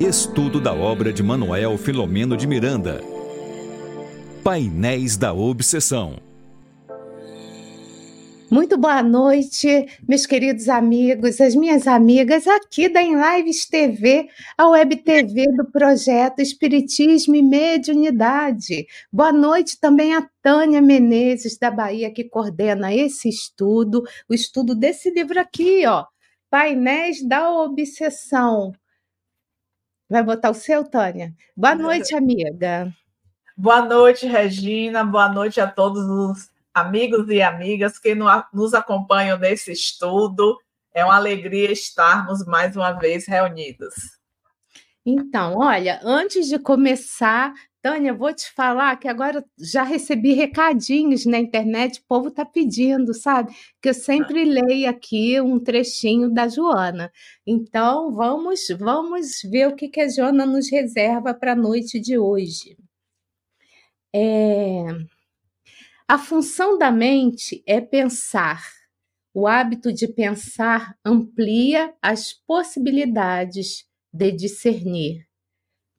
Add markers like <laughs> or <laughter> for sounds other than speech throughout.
Estudo da obra de Manuel Filomeno de Miranda. Painéis da Obsessão. Muito boa noite, meus queridos amigos, as minhas amigas aqui da Em Lives TV, a web TV do projeto Espiritismo e Mediunidade. Boa noite também a Tânia Menezes, da Bahia, que coordena esse estudo, o estudo desse livro aqui, ó, Painéis da Obsessão. Vai botar o seu, Tânia? Boa noite, amiga. Boa noite, Regina. Boa noite a todos os amigos e amigas que nos acompanham nesse estudo. É uma alegria estarmos mais uma vez reunidos. Então, olha, antes de começar, Tânia, vou te falar que agora já recebi recadinhos na internet, o povo está pedindo, sabe? Que eu sempre leio aqui um trechinho da Joana. Então, vamos, vamos ver o que, que a Joana nos reserva para a noite de hoje. É... A função da mente é pensar. O hábito de pensar amplia as possibilidades de discernir.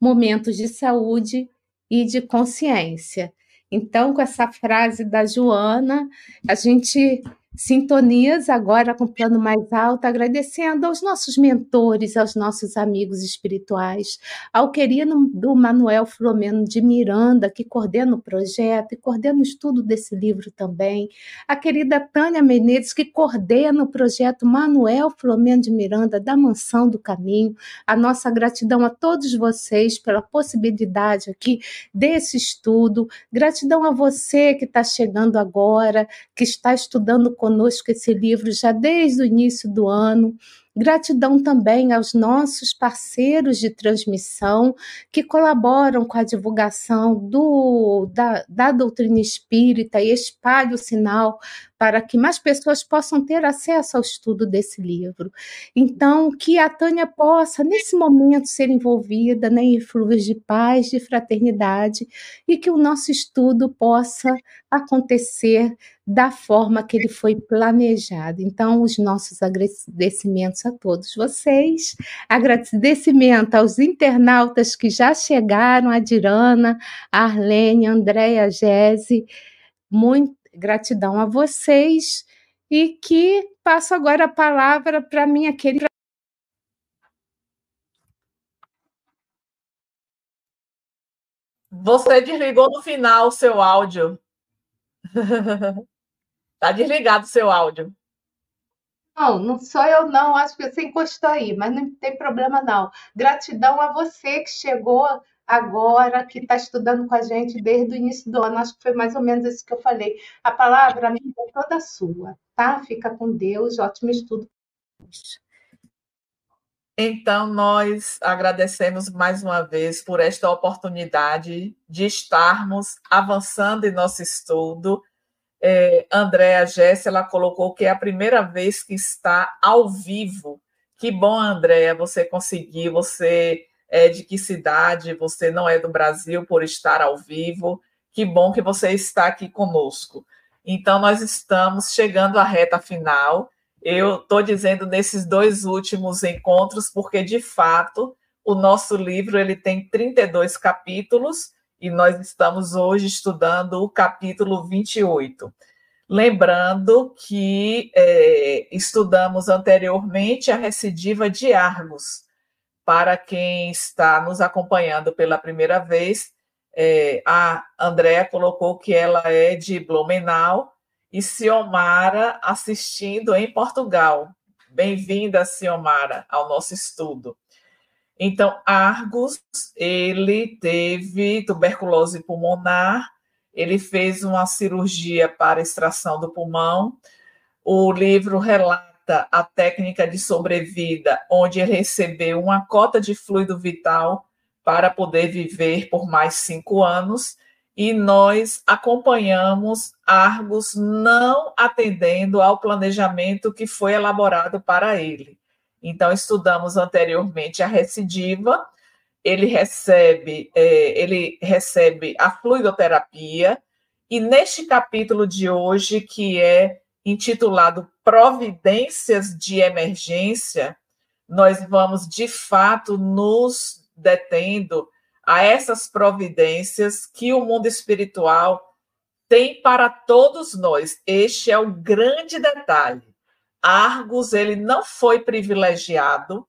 Momentos de saúde e de consciência. Então, com essa frase da Joana, a gente Sintonias agora com o plano mais alto, agradecendo aos nossos mentores, aos nossos amigos espirituais, ao querido do Manuel Flomeno de Miranda, que coordena o projeto e coordena o estudo desse livro também, a querida Tânia Menezes, que coordena o projeto Manuel Flomeno de Miranda da Mansão do Caminho. A nossa gratidão a todos vocês pela possibilidade aqui desse estudo, gratidão a você que está chegando agora, que está estudando conosco esse livro já desde o início do ano. Gratidão também aos nossos parceiros de transmissão que colaboram com a divulgação do, da, da doutrina espírita e espalham o sinal para que mais pessoas possam ter acesso ao estudo desse livro. Então, que a Tânia possa, nesse momento, ser envolvida né, em fluidos de paz, de fraternidade, e que o nosso estudo possa acontecer da forma que ele foi planejado. Então, os nossos agradecimentos a todos vocês, agradecimento aos internautas que já chegaram, a Dirana, a Arlene, a Andréia, a Gese, muito Gratidão a vocês e que passo agora a palavra para minha querida. Você desligou no final o seu áudio. Está <laughs> desligado o seu áudio. Não, não sou eu não, acho que você encostou aí, mas não tem problema não. Gratidão a você que chegou agora, que está estudando com a gente desde o início do ano. Acho que foi mais ou menos isso que eu falei. A palavra amiga, é toda sua, tá? Fica com Deus, ótimo estudo. Então, nós agradecemos mais uma vez por esta oportunidade de estarmos avançando em nosso estudo. É, Andréa Jesse, ela colocou que é a primeira vez que está ao vivo. Que bom, Andréa, você conseguiu, você é, de que cidade, você não é do Brasil por estar ao vivo. Que bom que você está aqui conosco. Então, nós estamos chegando à reta final. Eu estou dizendo nesses dois últimos encontros, porque, de fato, o nosso livro ele tem 32 capítulos e nós estamos hoje estudando o capítulo 28. Lembrando que é, estudamos anteriormente a recidiva de Argos, para quem está nos acompanhando pela primeira vez, é, a Andréa colocou que ela é de Blumenau e Ciomara assistindo em Portugal. Bem-vinda, Ciomara, ao nosso estudo. Então, Argos, ele teve tuberculose pulmonar, ele fez uma cirurgia para extração do pulmão. O livro relata a técnica de sobrevida, onde ele recebeu uma cota de fluido vital para poder viver por mais cinco anos, e nós acompanhamos Argos não atendendo ao planejamento que foi elaborado para ele. Então, estudamos anteriormente a recidiva, ele recebe, é, ele recebe a fluidoterapia, e neste capítulo de hoje, que é intitulado Providências de Emergência, nós vamos de fato nos detendo a essas providências que o mundo espiritual tem para todos nós. Este é o grande detalhe. Argos ele não foi privilegiado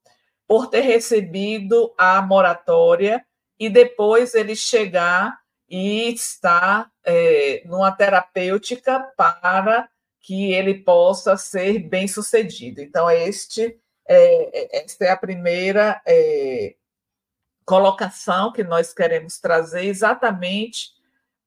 por ter recebido a moratória e depois ele chegar e estar é, numa terapêutica para que ele possa ser bem sucedido. Então, este, é, esta é a primeira é, colocação que nós queremos trazer, exatamente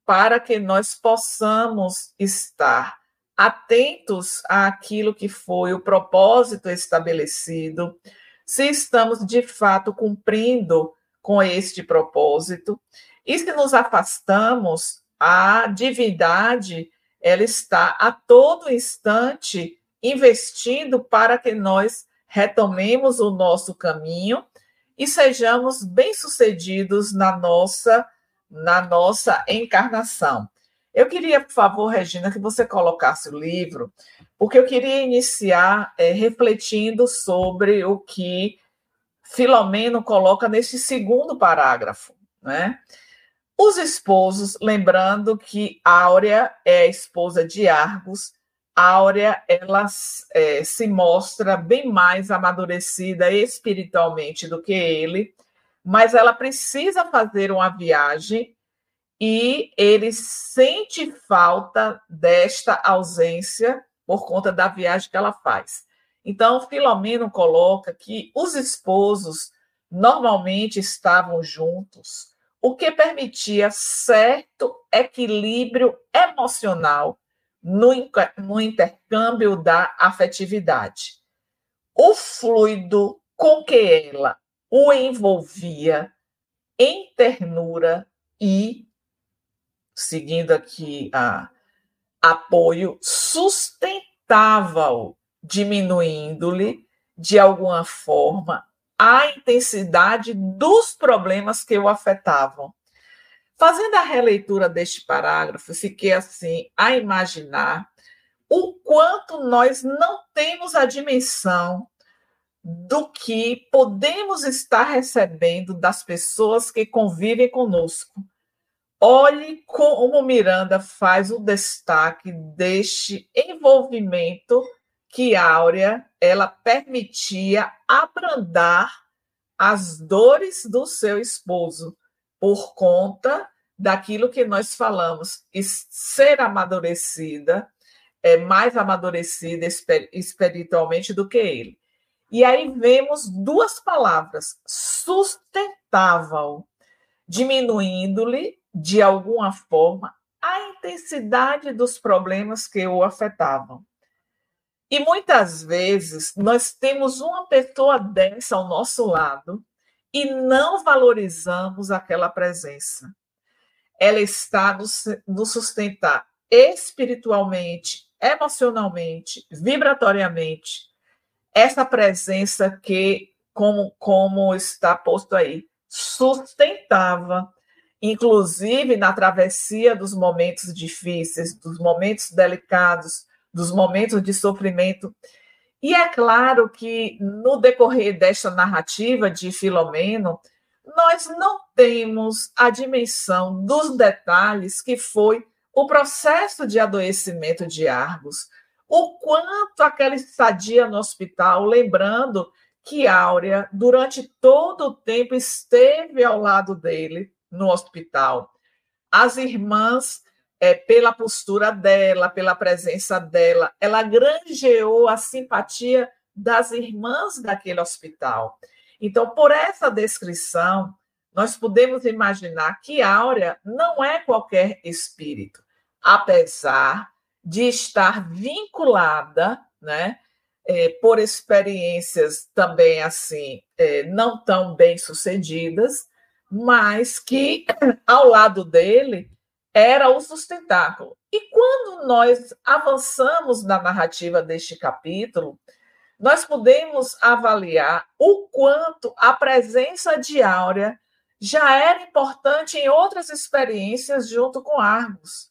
para que nós possamos estar atentos àquilo que foi o propósito estabelecido, se estamos de fato cumprindo com este propósito, e se nos afastamos, a divindade ela está a todo instante investindo para que nós retomemos o nosso caminho e sejamos bem-sucedidos na nossa na nossa encarnação. Eu queria, por favor, Regina, que você colocasse o livro, porque eu queria iniciar é, refletindo sobre o que Filomeno coloca nesse segundo parágrafo, né? Os esposos, lembrando que Áurea é a esposa de Argos, Áurea ela é, se mostra bem mais amadurecida espiritualmente do que ele, mas ela precisa fazer uma viagem e ele sente falta desta ausência por conta da viagem que ela faz. Então, Filomeno coloca que os esposos normalmente estavam juntos, o que permitia certo equilíbrio emocional no, intercâmbio da afetividade. O fluido com que ela o envolvia em ternura e, seguindo aqui a apoio, sustentava-o, diminuindo-lhe, de alguma forma, a intensidade dos problemas que o afetavam. Fazendo a releitura deste parágrafo, fiquei assim a imaginar o quanto nós não temos a dimensão do que podemos estar recebendo das pessoas que convivem conosco. Olhe como Miranda faz o destaque deste envolvimento que Áurea ela permitia abrandar as dores do seu esposo por conta daquilo que nós falamos, ser amadurecida, é mais amadurecida espiritualmente do que ele. E aí vemos duas palavras: sustentável, diminuindo-lhe de alguma forma a intensidade dos problemas que o afetavam. E muitas vezes nós temos uma pessoa dessa ao nosso lado e não valorizamos aquela presença. Ela está nos sustentar espiritualmente, emocionalmente, vibratoriamente. Essa presença que, como, como está posto aí, sustentava, inclusive na travessia dos momentos difíceis, dos momentos delicados, dos momentos de sofrimento. E é claro que no decorrer desta narrativa de Filomeno, nós não temos a dimensão dos detalhes que foi o processo de adoecimento de Argos, o quanto aquela estadia no hospital, lembrando que Áurea, durante todo o tempo, esteve ao lado dele no hospital. As irmãs é, pela postura dela, pela presença dela, ela granjeou a simpatia das irmãs daquele hospital. Então, por essa descrição, nós podemos imaginar que Áurea não é qualquer espírito, apesar de estar vinculada, né, é, por experiências também assim é, não tão bem sucedidas, mas que <clears throat> ao lado dele era o sustentáculo. E quando nós avançamos na narrativa deste capítulo, nós podemos avaliar o quanto a presença de Áurea já era importante em outras experiências junto com Argos,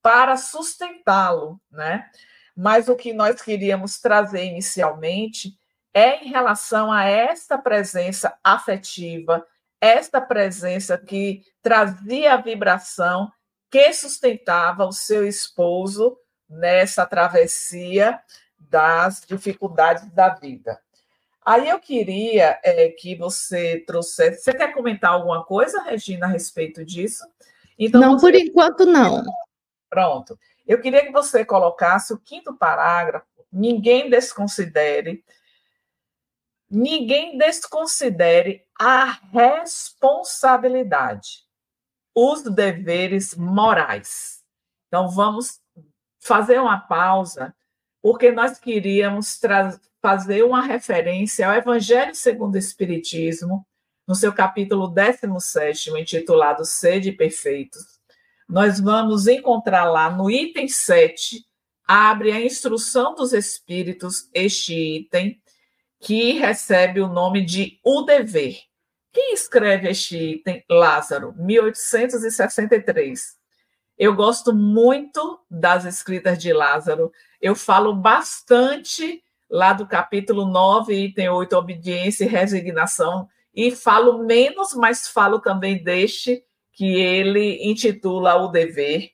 para sustentá-lo, né? Mas o que nós queríamos trazer inicialmente é em relação a esta presença afetiva, esta presença que trazia a vibração que sustentava o seu esposo nessa travessia das dificuldades da vida. Aí eu queria é, que você trouxesse. Você quer comentar alguma coisa, Regina, a respeito disso? Então, não, você... por enquanto não. Pronto. Eu queria que você colocasse o quinto parágrafo. Ninguém desconsidere, ninguém desconsidere a responsabilidade, os deveres morais. Então vamos fazer uma pausa, porque nós queríamos fazer uma referência ao Evangelho segundo o Espiritismo, no seu capítulo 17, intitulado Sede Perfeitos. Nós vamos encontrar lá no item 7, abre a instrução dos Espíritos, este item, que recebe o nome de O Dever. Quem escreve este item? Lázaro, 1863. Eu gosto muito das escritas de Lázaro. Eu falo bastante lá do capítulo 9, item 8, obediência e resignação, e falo menos, mas falo também deste, que ele intitula O Dever.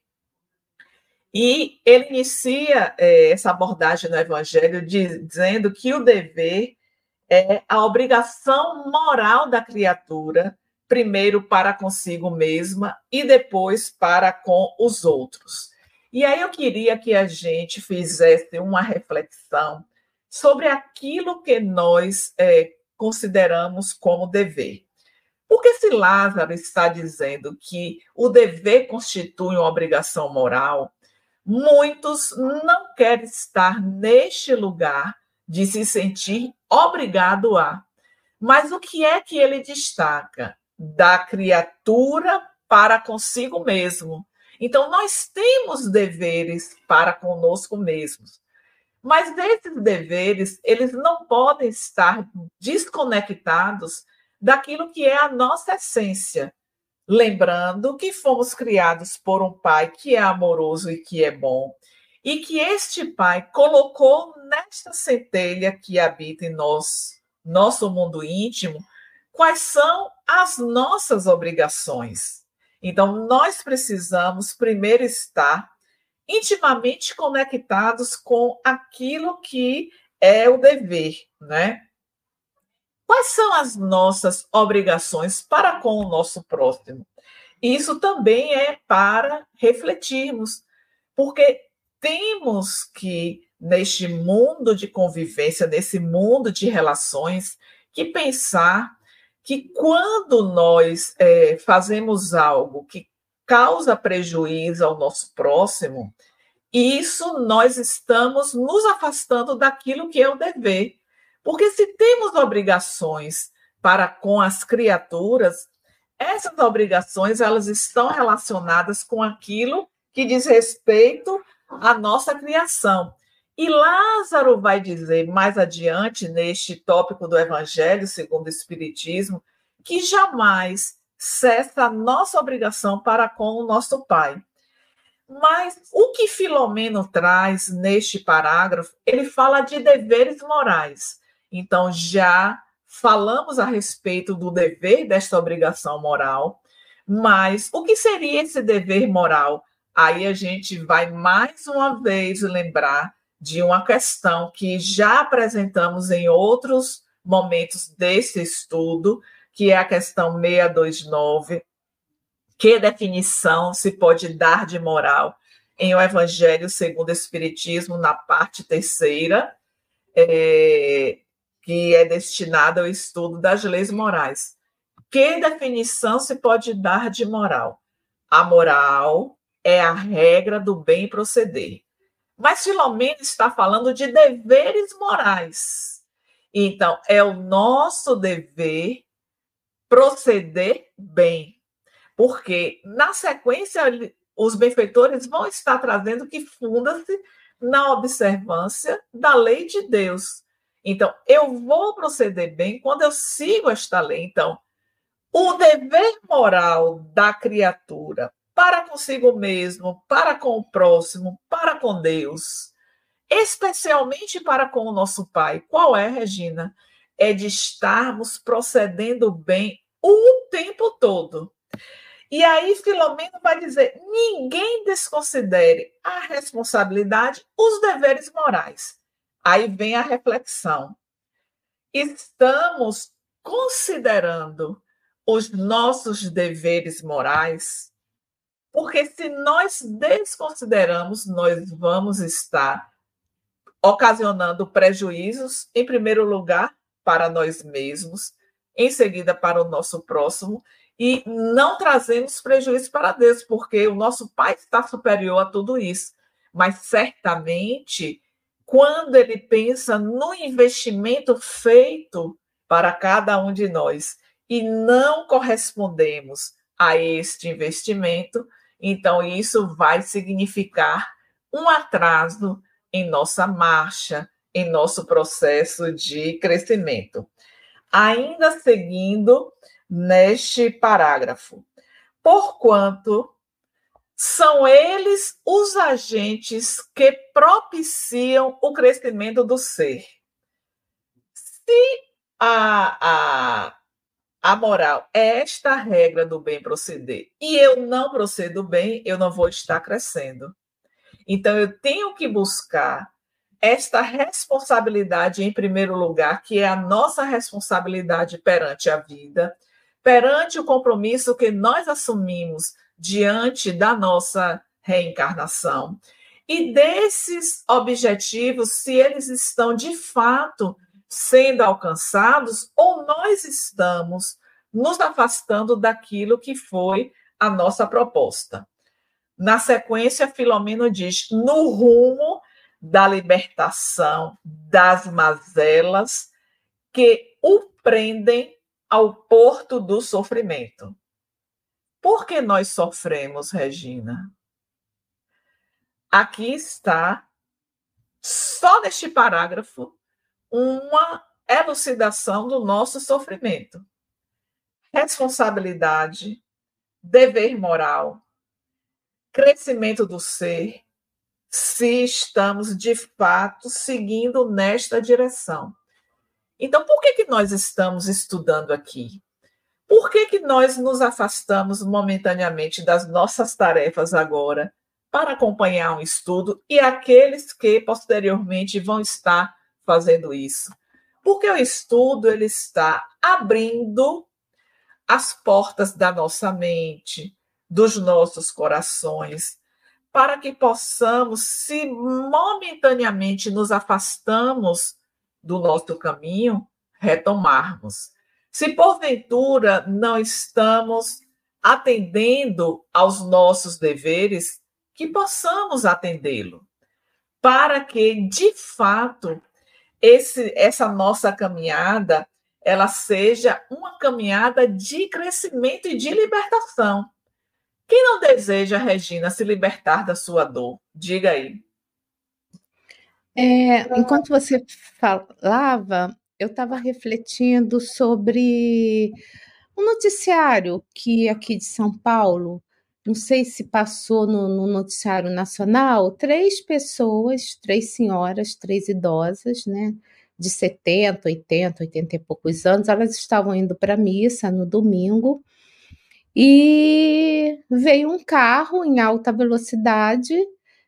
E ele inicia é, essa abordagem no Evangelho dizendo que o dever é a obrigação moral da criatura primeiro para consigo mesma e depois para com os outros. E aí eu queria que a gente fizesse uma reflexão sobre aquilo que nós é, consideramos como dever. Porque se Lázaro está dizendo que o dever constitui uma obrigação moral, muitos não querem estar neste lugar de se sentir obrigado a. Mas o que é que ele destaca? da criatura para consigo mesmo. Então, nós temos deveres para conosco mesmos. Mas esses deveres, eles não podem estar desconectados daquilo que é a nossa essência. Lembrando que fomos criados por um pai que é amoroso e que é bom, e que este pai colocou nesta centelha que habita em nós, nosso mundo íntimo, quais são as nossas obrigações. Então, nós precisamos primeiro estar intimamente conectados com aquilo que é o dever, né? Quais são as nossas obrigações para com o nosso próximo? Isso também é para refletirmos, porque temos que, neste mundo de convivência, nesse mundo de relações, que pensar que quando nós é, fazemos algo que causa prejuízo ao nosso próximo, isso nós estamos nos afastando daquilo que é o dever. Porque se temos obrigações para com as criaturas, essas obrigações elas estão relacionadas com aquilo que diz respeito à nossa criação. E Lázaro vai dizer mais adiante, neste tópico do Evangelho segundo o Espiritismo, que jamais cessa a nossa obrigação para com o nosso Pai. Mas o que Filomeno traz neste parágrafo, ele fala de deveres morais. Então, já falamos a respeito do dever desta obrigação moral, mas o que seria esse dever moral? Aí a gente vai mais uma vez lembrar de uma questão que já apresentamos em outros momentos desse estudo, que é a questão 629, que definição se pode dar de moral em o Evangelho segundo o Espiritismo, na parte terceira, é, que é destinada ao estudo das leis morais. Que definição se pode dar de moral? A moral é a regra do bem proceder. Mas Filomena está falando de deveres morais. Então, é o nosso dever proceder bem. Porque, na sequência, os benfeitores vão estar trazendo que funda-se na observância da lei de Deus. Então, eu vou proceder bem quando eu sigo esta lei. Então, o dever moral da criatura para consigo mesmo, para com o próximo, para com Deus, especialmente para com o nosso Pai. Qual é, Regina? É de estarmos procedendo bem o tempo todo. E aí Filomeno vai dizer: ninguém desconsidere a responsabilidade, os deveres morais. Aí vem a reflexão. Estamos considerando os nossos deveres morais? Porque se nós desconsideramos, nós vamos estar ocasionando prejuízos, em primeiro lugar, para nós mesmos, em seguida para o nosso próximo, e não trazemos prejuízo para Deus, porque o nosso Pai está superior a tudo isso. Mas certamente, quando ele pensa no investimento feito para cada um de nós e não correspondemos a este investimento, então isso vai significar um atraso em nossa marcha, em nosso processo de crescimento. Ainda seguindo neste parágrafo, porquanto são eles os agentes que propiciam o crescimento do ser. Se a, a, a moral é esta regra do bem proceder e eu não procedo bem, eu não vou estar crescendo. Então, eu tenho que buscar esta responsabilidade em primeiro lugar, que é a nossa responsabilidade perante a vida, perante o compromisso que nós assumimos diante da nossa reencarnação. E desses objetivos, se eles estão de fato sendo alcançados, ou nós estamos nos afastando daquilo que foi a nossa proposta. Na sequência, Filomeno diz: no rumo da libertação das mazelas que o prendem ao porto do sofrimento. Por que nós sofremos, Regina? Aqui está, só neste parágrafo, uma elucidação do nosso sofrimento. Responsabilidade, dever moral, crescimento do ser, se estamos de fato seguindo nesta direção. Então, por que, que nós estamos estudando aqui? Por que, que nós nos afastamos momentaneamente das nossas tarefas agora para acompanhar um estudo e aqueles que posteriormente vão estar fazendo isso? Porque o estudo ele está abrindo as portas da nossa mente, dos nossos corações, para que possamos, se momentaneamente nos afastamos do nosso caminho, retomarmos. Se porventura não estamos atendendo aos nossos deveres, que possamos atendê-lo, para que de fato esse, essa nossa caminhada ela seja uma caminhada de crescimento e de libertação. Quem não deseja, Regina, se libertar da sua dor? Diga aí. É, enquanto você falava, eu estava refletindo sobre um noticiário que aqui de São Paulo, não sei se passou no, no noticiário nacional, três pessoas, três senhoras, três idosas, né? de 70, 80, 80 e poucos anos, elas estavam indo para a missa no domingo e veio um carro em alta velocidade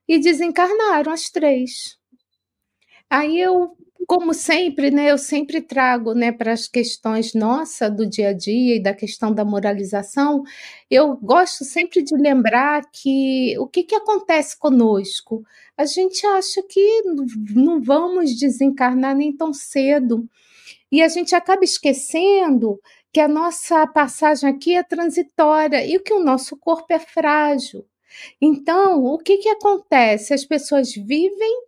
e desencarnaram as três. Aí eu, como sempre, né, eu sempre trago, né, para as questões nossa do dia a dia e da questão da moralização, eu gosto sempre de lembrar que o que, que acontece conosco? A gente acha que não vamos desencarnar nem tão cedo. E a gente acaba esquecendo que a nossa passagem aqui é transitória e que o nosso corpo é frágil. Então, o que, que acontece? As pessoas vivem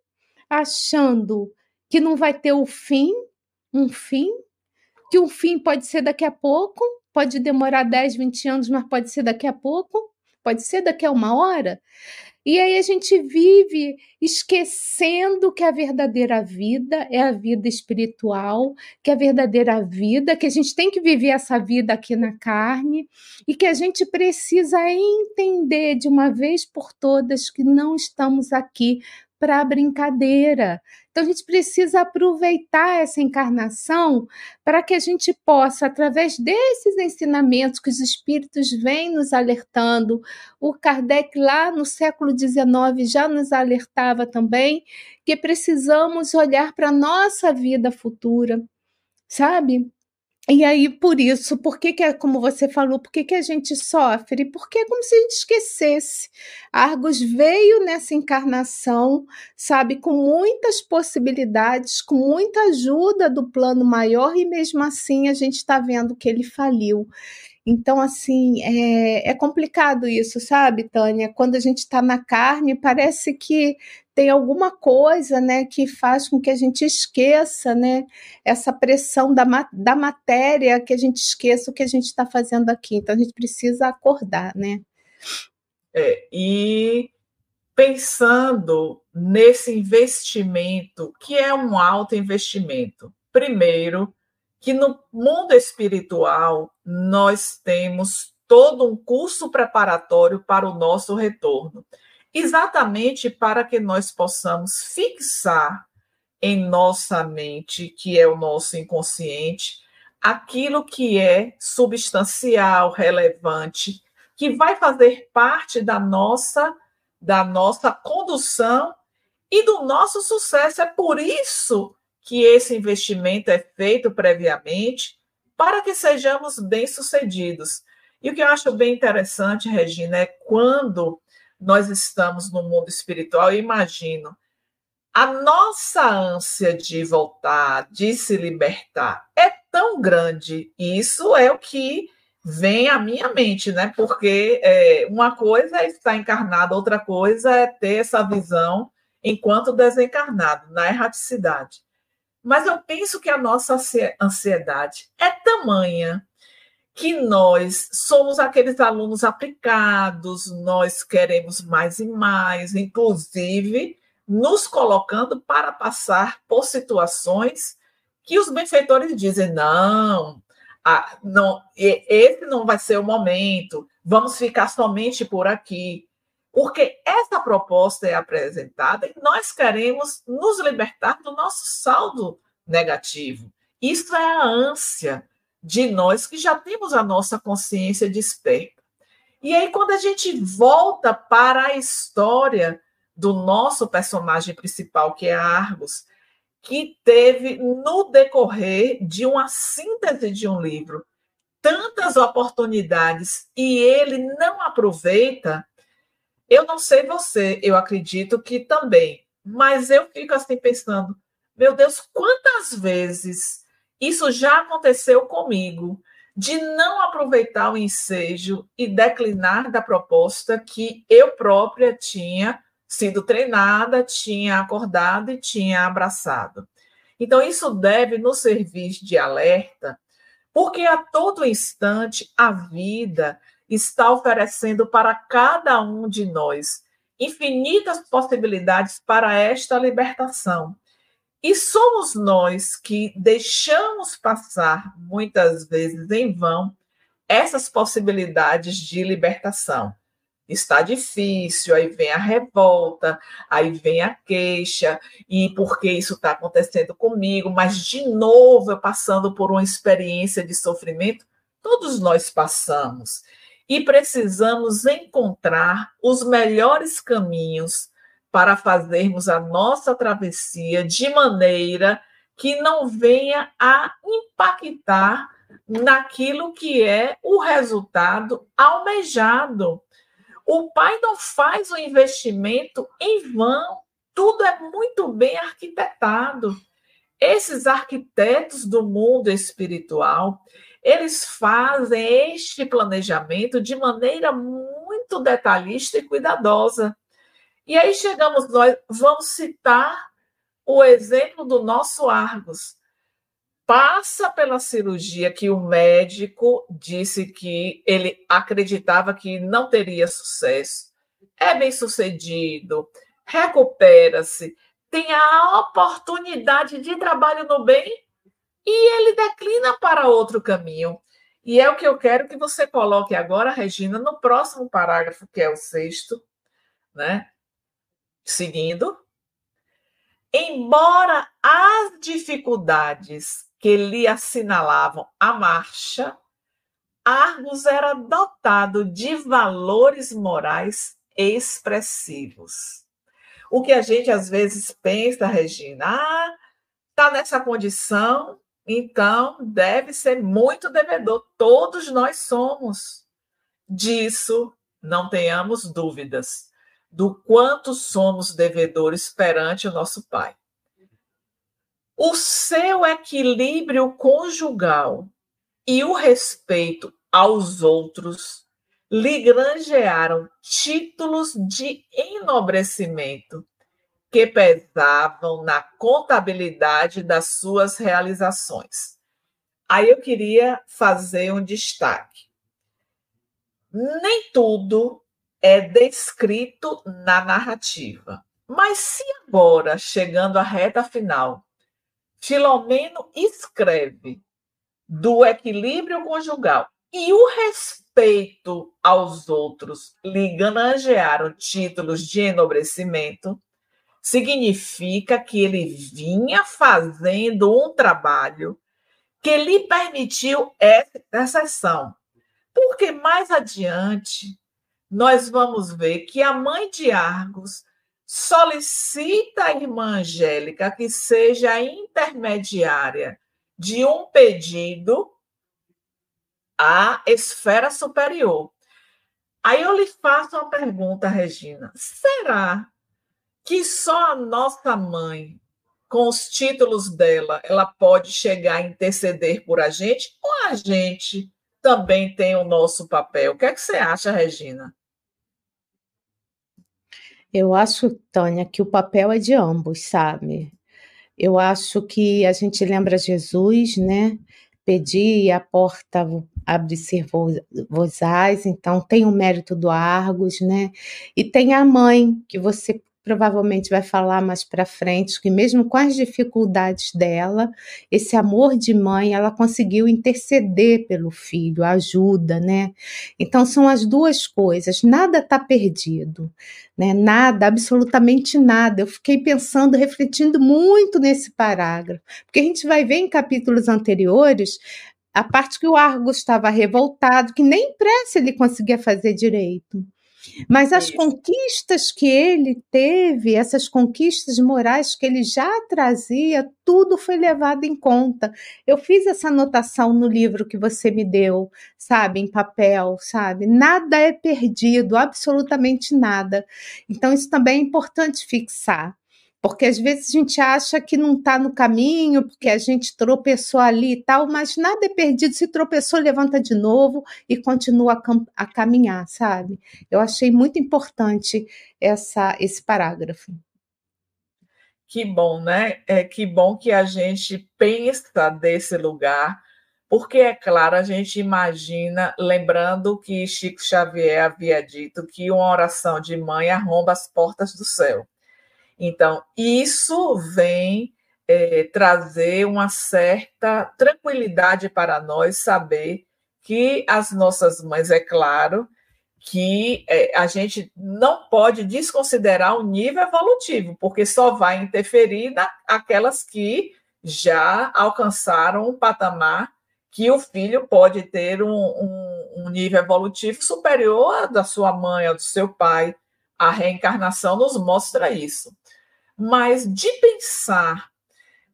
achando que não vai ter o fim, um fim, que o fim pode ser daqui a pouco, pode demorar 10, 20 anos, mas pode ser daqui a pouco, pode ser daqui a uma hora. E aí a gente vive esquecendo que a verdadeira vida é a vida espiritual, que a verdadeira vida, que a gente tem que viver essa vida aqui na carne e que a gente precisa entender de uma vez por todas que não estamos aqui para brincadeira. Então a gente precisa aproveitar essa encarnação para que a gente possa, através desses ensinamentos que os espíritos vêm nos alertando, o Kardec lá no século XIX já nos alertava também que precisamos olhar para a nossa vida futura, sabe? E aí, por isso, por que, que é como você falou, por que, que a gente sofre? Porque é como se a gente esquecesse. Argos veio nessa encarnação, sabe, com muitas possibilidades, com muita ajuda do plano maior, e mesmo assim a gente está vendo que ele faliu. Então, assim, é, é complicado isso, sabe, Tânia? Quando a gente está na carne, parece que tem alguma coisa, né, que faz com que a gente esqueça, né, essa pressão da, da matéria, que a gente esqueça o que a gente está fazendo aqui. Então, a gente precisa acordar, né? É, e pensando nesse investimento, que é um alto investimento. Primeiro, que no mundo espiritual nós temos todo um curso preparatório para o nosso retorno, exatamente para que nós possamos fixar em nossa mente, que é o nosso inconsciente, aquilo que é substancial, relevante, que vai fazer parte da nossa da nossa condução e do nosso sucesso. É por isso que esse investimento é feito previamente para que sejamos bem-sucedidos. E o que eu acho bem interessante, Regina, é quando nós estamos no mundo espiritual, eu imagino a nossa ânsia de voltar, de se libertar, é tão grande. Isso é o que vem à minha mente, né? Porque é, uma coisa é estar encarnado, outra coisa é ter essa visão enquanto desencarnado, na erraticidade. Mas eu penso que a nossa ansiedade é tamanha que nós somos aqueles alunos aplicados, nós queremos mais e mais, inclusive nos colocando para passar por situações que os benfeitores dizem: não, ah, não, esse não vai ser o momento, vamos ficar somente por aqui. Porque essa proposta é apresentada e nós queremos nos libertar do nosso saldo negativo. Isso é a ânsia de nós que já temos a nossa consciência desperta. E aí, quando a gente volta para a história do nosso personagem principal, que é Argos, que teve, no decorrer de uma síntese de um livro, tantas oportunidades e ele não aproveita, eu não sei você, eu acredito que também, mas eu fico assim pensando, meu Deus, quantas vezes isso já aconteceu comigo, de não aproveitar o ensejo e declinar da proposta que eu própria tinha sido treinada, tinha acordado e tinha abraçado. Então, isso deve nos servir de alerta, porque a todo instante a vida está oferecendo para cada um de nós infinitas possibilidades para esta libertação. E somos nós que deixamos passar, muitas vezes em vão, essas possibilidades de libertação está difícil, aí vem a revolta, aí vem a queixa, e por que isso está acontecendo comigo, mas de novo eu passando por uma experiência de sofrimento, todos nós passamos. E precisamos encontrar os melhores caminhos para fazermos a nossa travessia de maneira que não venha a impactar naquilo que é o resultado almejado. O pai não faz o investimento em vão, tudo é muito bem arquitetado. Esses arquitetos do mundo espiritual, eles fazem este planejamento de maneira muito detalhista e cuidadosa. E aí chegamos nós, vamos citar o exemplo do nosso Argos passa pela cirurgia que o médico disse que ele acreditava que não teria sucesso, é bem sucedido, recupera-se, tem a oportunidade de trabalho no bem e ele declina para outro caminho. E é o que eu quero que você coloque agora, Regina, no próximo parágrafo, que é o sexto, né? Seguindo. embora as dificuldades que lhe assinalavam a marcha, Argos era dotado de valores morais expressivos. O que a gente às vezes pensa, Regina, ah, está nessa condição, então deve ser muito devedor. Todos nós somos. Disso não tenhamos dúvidas do quanto somos devedores perante o nosso Pai. O seu equilíbrio conjugal e o respeito aos outros lhe granjearam títulos de enobrecimento que pesavam na contabilidade das suas realizações. Aí eu queria fazer um destaque. Nem tudo é descrito na narrativa. Mas se agora, chegando à reta final, Filomeno escreve do equilíbrio conjugal e o respeito aos outros lhe ganagearam títulos de enobrecimento, significa que ele vinha fazendo um trabalho que lhe permitiu essa exceção. Porque mais adiante nós vamos ver que a mãe de Argos solicita a irmã Angélica que seja a intermediária de um pedido à esfera superior. Aí eu lhe faço uma pergunta, Regina: será que só a nossa mãe, com os títulos dela, ela pode chegar a interceder por a gente ou a gente também tem o nosso papel? O que é que você acha, Regina? Eu acho, Tânia, que o papel é de ambos, sabe? Eu acho que a gente lembra Jesus, né? Pedir a porta abre-se vosais, então tem o mérito do Argos, né? E tem a mãe, que você provavelmente vai falar mais para frente que mesmo com as dificuldades dela, esse amor de mãe, ela conseguiu interceder pelo filho, ajuda, né? Então são as duas coisas, nada está perdido, né? Nada, absolutamente nada. Eu fiquei pensando, refletindo muito nesse parágrafo, porque a gente vai ver em capítulos anteriores a parte que o Argos estava revoltado, que nem pressa ele conseguia fazer direito. Mas as Isso. conquistas que ele teve, essas conquistas morais que ele já trazia, tudo foi levado em conta. Eu fiz essa anotação no livro que você me deu, sabe, em papel, sabe? Nada é perdido, absolutamente nada. Então, isso também é importante fixar porque às vezes a gente acha que não está no caminho, porque a gente tropeçou ali e tal, mas nada é perdido. Se tropeçou, levanta de novo e continua a, a caminhar, sabe? Eu achei muito importante essa, esse parágrafo. Que bom, né? É que bom que a gente pensa desse lugar, porque é claro, a gente imagina, lembrando que Chico Xavier havia dito que uma oração de mãe arromba as portas do céu. Então, isso vem é, trazer uma certa tranquilidade para nós saber que as nossas mães, é claro, que é, a gente não pode desconsiderar o nível evolutivo, porque só vai interferir naquelas que já alcançaram um patamar que o filho pode ter um, um, um nível evolutivo superior ao da sua mãe, ao do seu pai. A reencarnação nos mostra isso mas de pensar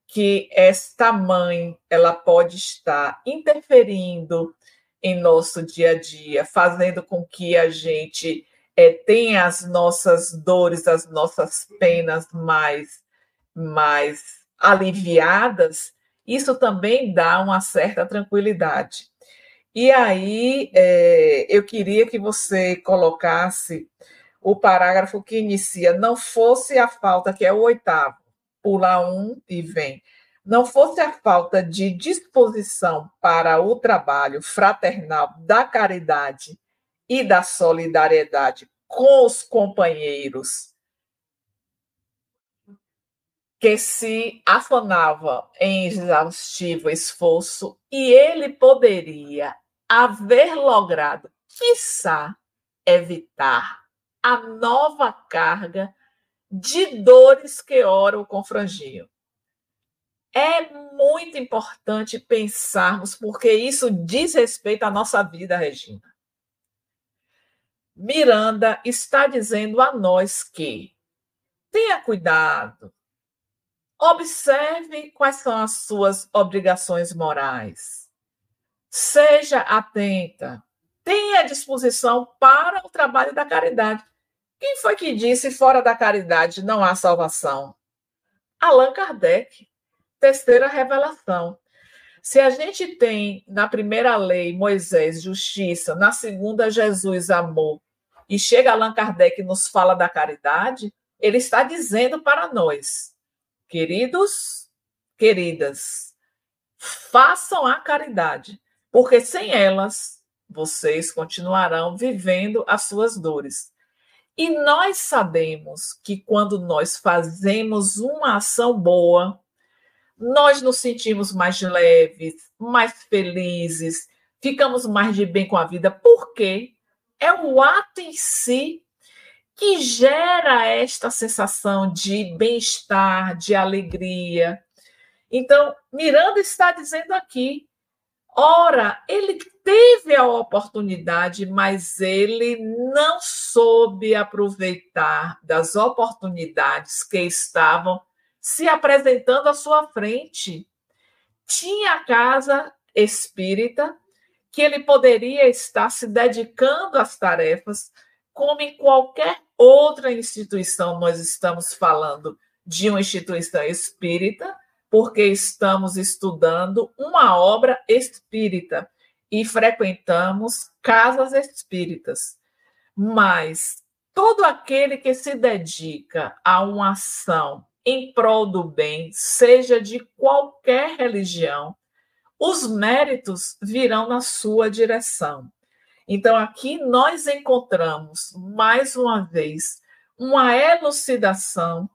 que esta mãe ela pode estar interferindo em nosso dia a dia, fazendo com que a gente é, tenha as nossas dores, as nossas penas mais, mais aliviadas, isso também dá uma certa tranquilidade. E aí é, eu queria que você colocasse o parágrafo que inicia não fosse a falta, que é o oitavo, pula um e vem, não fosse a falta de disposição para o trabalho fraternal da caridade e da solidariedade com os companheiros que se afanava em exaustivo esforço e ele poderia haver logrado, quiçá, evitar a nova carga de dores que oram com franjinho. É muito importante pensarmos, porque isso diz respeito à nossa vida, Regina. Miranda está dizendo a nós que tenha cuidado, observe quais são as suas obrigações morais, seja atenta, tenha disposição para o trabalho da caridade. Quem foi que disse fora da caridade não há salvação? Allan Kardec terceira revelação. Se a gente tem na primeira lei Moisés justiça, na segunda Jesus amor, e chega Allan Kardec e nos fala da caridade, ele está dizendo para nós, queridos, queridas, façam a caridade, porque sem elas vocês continuarão vivendo as suas dores. E nós sabemos que quando nós fazemos uma ação boa, nós nos sentimos mais leves, mais felizes, ficamos mais de bem com a vida, porque é o ato em si que gera esta sensação de bem-estar, de alegria. Então, Miranda está dizendo aqui: ora, ele teve a oportunidade, mas ele não soube aproveitar das oportunidades que estavam se apresentando à sua frente. Tinha a casa espírita que ele poderia estar se dedicando às tarefas, como em qualquer outra instituição, nós estamos falando de uma instituição espírita, porque estamos estudando uma obra espírita e frequentamos casas espíritas. Mas todo aquele que se dedica a uma ação em prol do bem, seja de qualquer religião, os méritos virão na sua direção. Então, aqui nós encontramos, mais uma vez, uma elucidação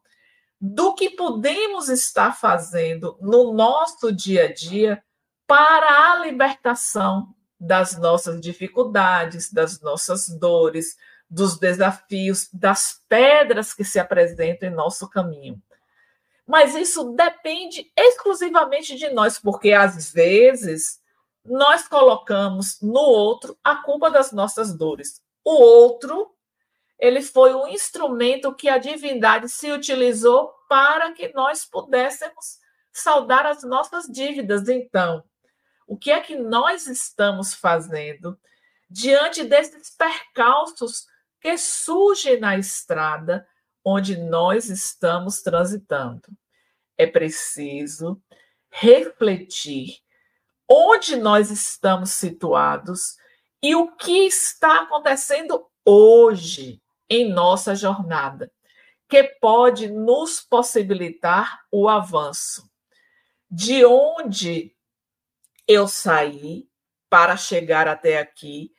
do que podemos estar fazendo no nosso dia a dia para a libertação das nossas dificuldades, das nossas dores, dos desafios, das pedras que se apresentam em nosso caminho mas isso depende exclusivamente de nós, porque às vezes nós colocamos no outro a culpa das nossas dores. O outro, ele foi o instrumento que a divindade se utilizou para que nós pudéssemos saldar as nossas dívidas. Então, o que é que nós estamos fazendo diante desses percalços que surgem na estrada onde nós estamos transitando. É preciso refletir onde nós estamos situados e o que está acontecendo hoje em nossa jornada, que pode nos possibilitar o avanço. De onde eu saí para chegar até aqui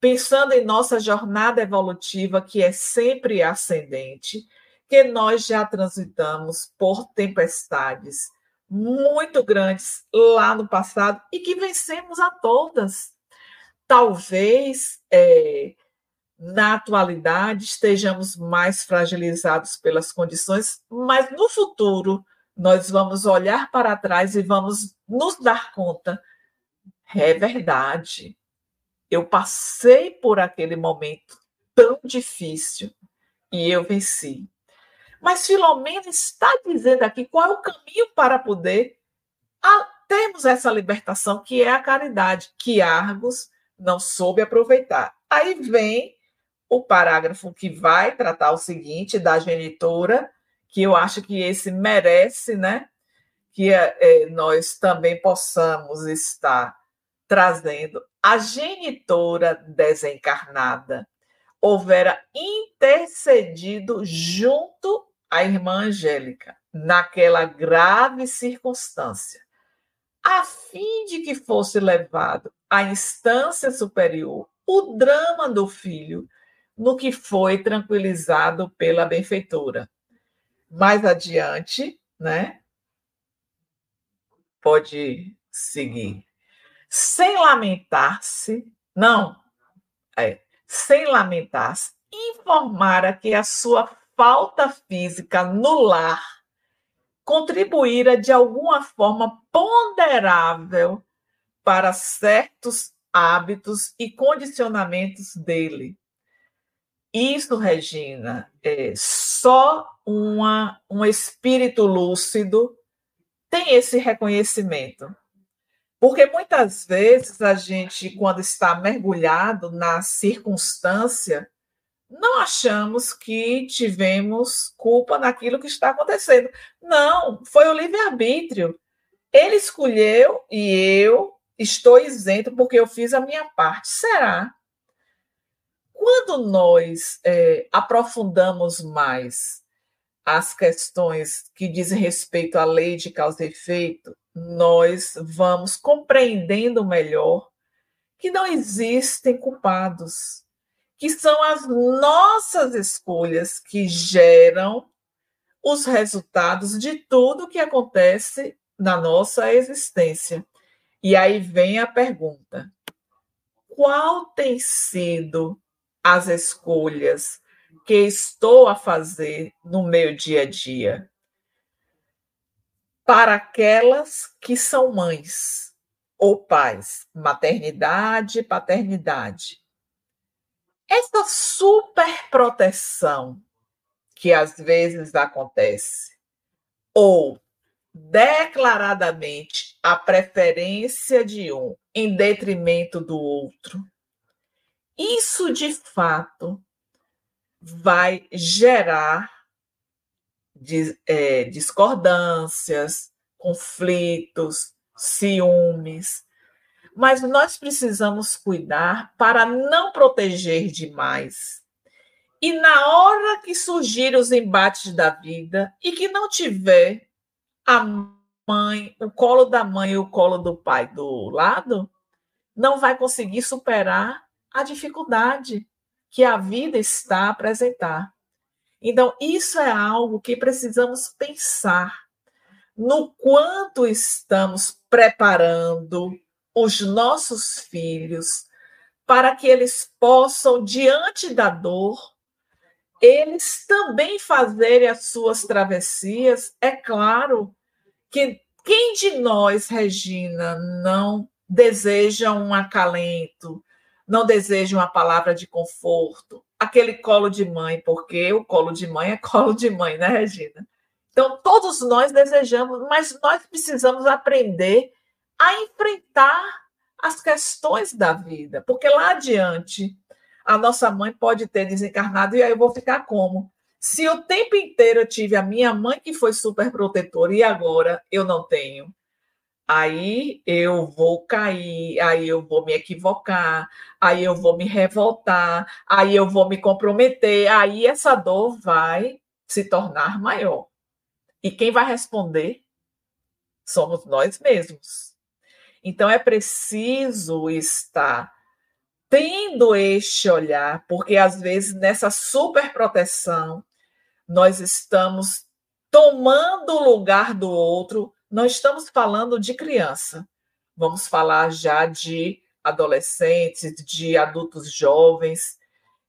pensando em nossa jornada evolutiva, que é sempre ascendente, que nós já transitamos por tempestades muito grandes lá no passado e que vencemos a todas. Talvez é, na atualidade estejamos mais fragilizados pelas condições, mas no futuro nós vamos olhar para trás e vamos nos dar conta. É verdade, eu passei por aquele momento tão difícil e eu venci. Mas Filomena está dizendo aqui qual é o caminho para poder termos essa libertação, que é a caridade, que Argos não soube aproveitar. Aí vem o parágrafo que vai tratar o seguinte da genitora, que eu acho que esse merece, né? Que é, é nós também possamos estar trazendo a genitora desencarnada houvera intercedido junto à irmã Angélica naquela grave circunstância, a fim de que fosse levado à instância superior o drama do filho, no que foi tranquilizado pela benfeitora. Mais adiante, né? Pode seguir sem lamentar-se, não, é, sem lamentar-se, informara que a sua falta física no lar contribuíra de alguma forma ponderável para certos hábitos e condicionamentos dele. Isso, Regina, é só uma, um espírito lúcido tem esse reconhecimento. Porque muitas vezes a gente, quando está mergulhado na circunstância, não achamos que tivemos culpa naquilo que está acontecendo. Não, foi o livre-arbítrio. Ele escolheu e eu estou isento porque eu fiz a minha parte. Será? Quando nós é, aprofundamos mais as questões que dizem respeito à lei de causa e efeito, nós vamos compreendendo melhor que não existem culpados, que são as nossas escolhas que geram os resultados de tudo que acontece na nossa existência. E aí vem a pergunta: qual tem sido as escolhas que estou a fazer no meu dia a dia? Para aquelas que são mães ou pais, maternidade, paternidade. Essa superproteção que às vezes acontece, ou declaradamente a preferência de um em detrimento do outro, isso de fato vai gerar é, discordâncias, conflitos, ciúmes. Mas nós precisamos cuidar para não proteger demais. E na hora que surgirem os embates da vida e que não tiver a mãe, o colo da mãe e o colo do pai do lado, não vai conseguir superar a dificuldade que a vida está a apresentar. Então, isso é algo que precisamos pensar no quanto estamos preparando os nossos filhos para que eles possam, diante da dor, eles também fazerem as suas travessias. É claro que quem de nós, Regina, não deseja um acalento, não deseja uma palavra de conforto, aquele colo de mãe, porque o colo de mãe é <laughs> colo de mãe, né, Regina? Então, todos nós desejamos, mas nós precisamos aprender a enfrentar as questões da vida, porque lá adiante a nossa mãe pode ter desencarnado e aí eu vou ficar como? Se o tempo inteiro eu tive a minha mãe que foi super protetora e agora eu não tenho, aí eu vou cair, aí eu vou me equivocar, aí eu vou me revoltar, aí eu vou me comprometer, aí essa dor vai se tornar maior. E quem vai responder somos nós mesmos. Então é preciso estar tendo este olhar, porque às vezes nessa superproteção nós estamos tomando o lugar do outro não estamos falando de criança, vamos falar já de adolescentes, de adultos jovens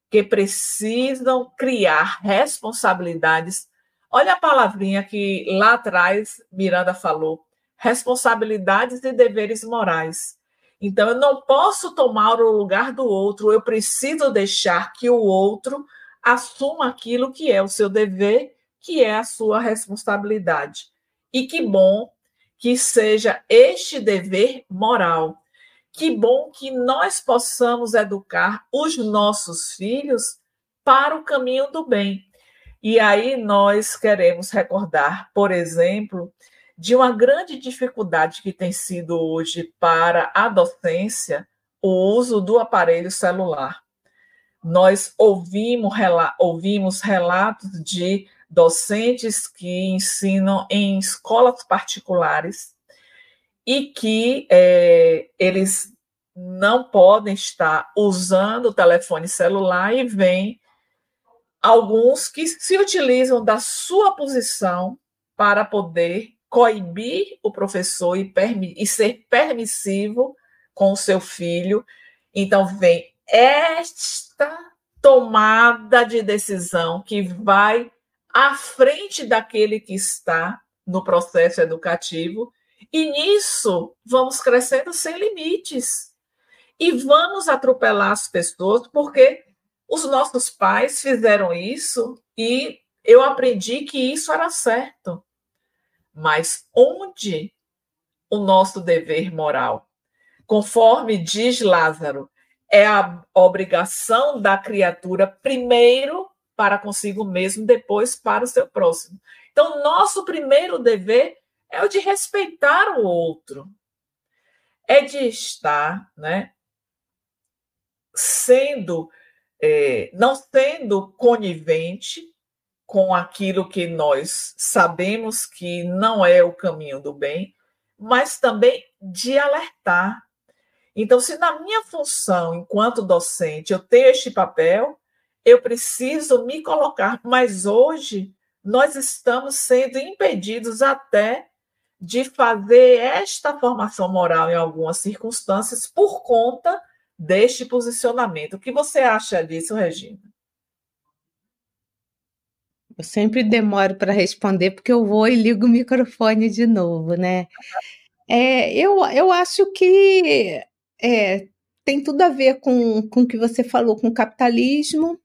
que precisam criar responsabilidades. Olha a palavrinha que lá atrás Miranda falou: responsabilidades e deveres morais. Então, eu não posso tomar o lugar do outro, eu preciso deixar que o outro assuma aquilo que é o seu dever, que é a sua responsabilidade. E que bom que seja este dever moral. Que bom que nós possamos educar os nossos filhos para o caminho do bem. E aí nós queremos recordar, por exemplo, de uma grande dificuldade que tem sido hoje para a docência o uso do aparelho celular. Nós ouvimos, ouvimos relatos de docentes que ensinam em escolas particulares e que é, eles não podem estar usando o telefone celular e vem alguns que se utilizam da sua posição para poder coibir o professor e, e ser permissivo com o seu filho. Então, vem esta tomada de decisão que vai à frente daquele que está no processo educativo, e nisso vamos crescendo sem limites. E vamos atropelar as pessoas, porque os nossos pais fizeram isso e eu aprendi que isso era certo. Mas onde o nosso dever moral? Conforme diz Lázaro, é a obrigação da criatura primeiro para consigo mesmo, depois para o seu próximo. Então, nosso primeiro dever é o de respeitar o outro, é de estar, né, sendo, é, não sendo conivente com aquilo que nós sabemos que não é o caminho do bem, mas também de alertar. Então, se na minha função enquanto docente eu tenho este papel, eu preciso me colocar, mas hoje nós estamos sendo impedidos até de fazer esta formação moral em algumas circunstâncias por conta deste posicionamento. O que você acha disso, Regina? Eu sempre demoro para responder porque eu vou e ligo o microfone de novo, né? É, eu, eu acho que é, tem tudo a ver com, com o que você falou com o capitalismo,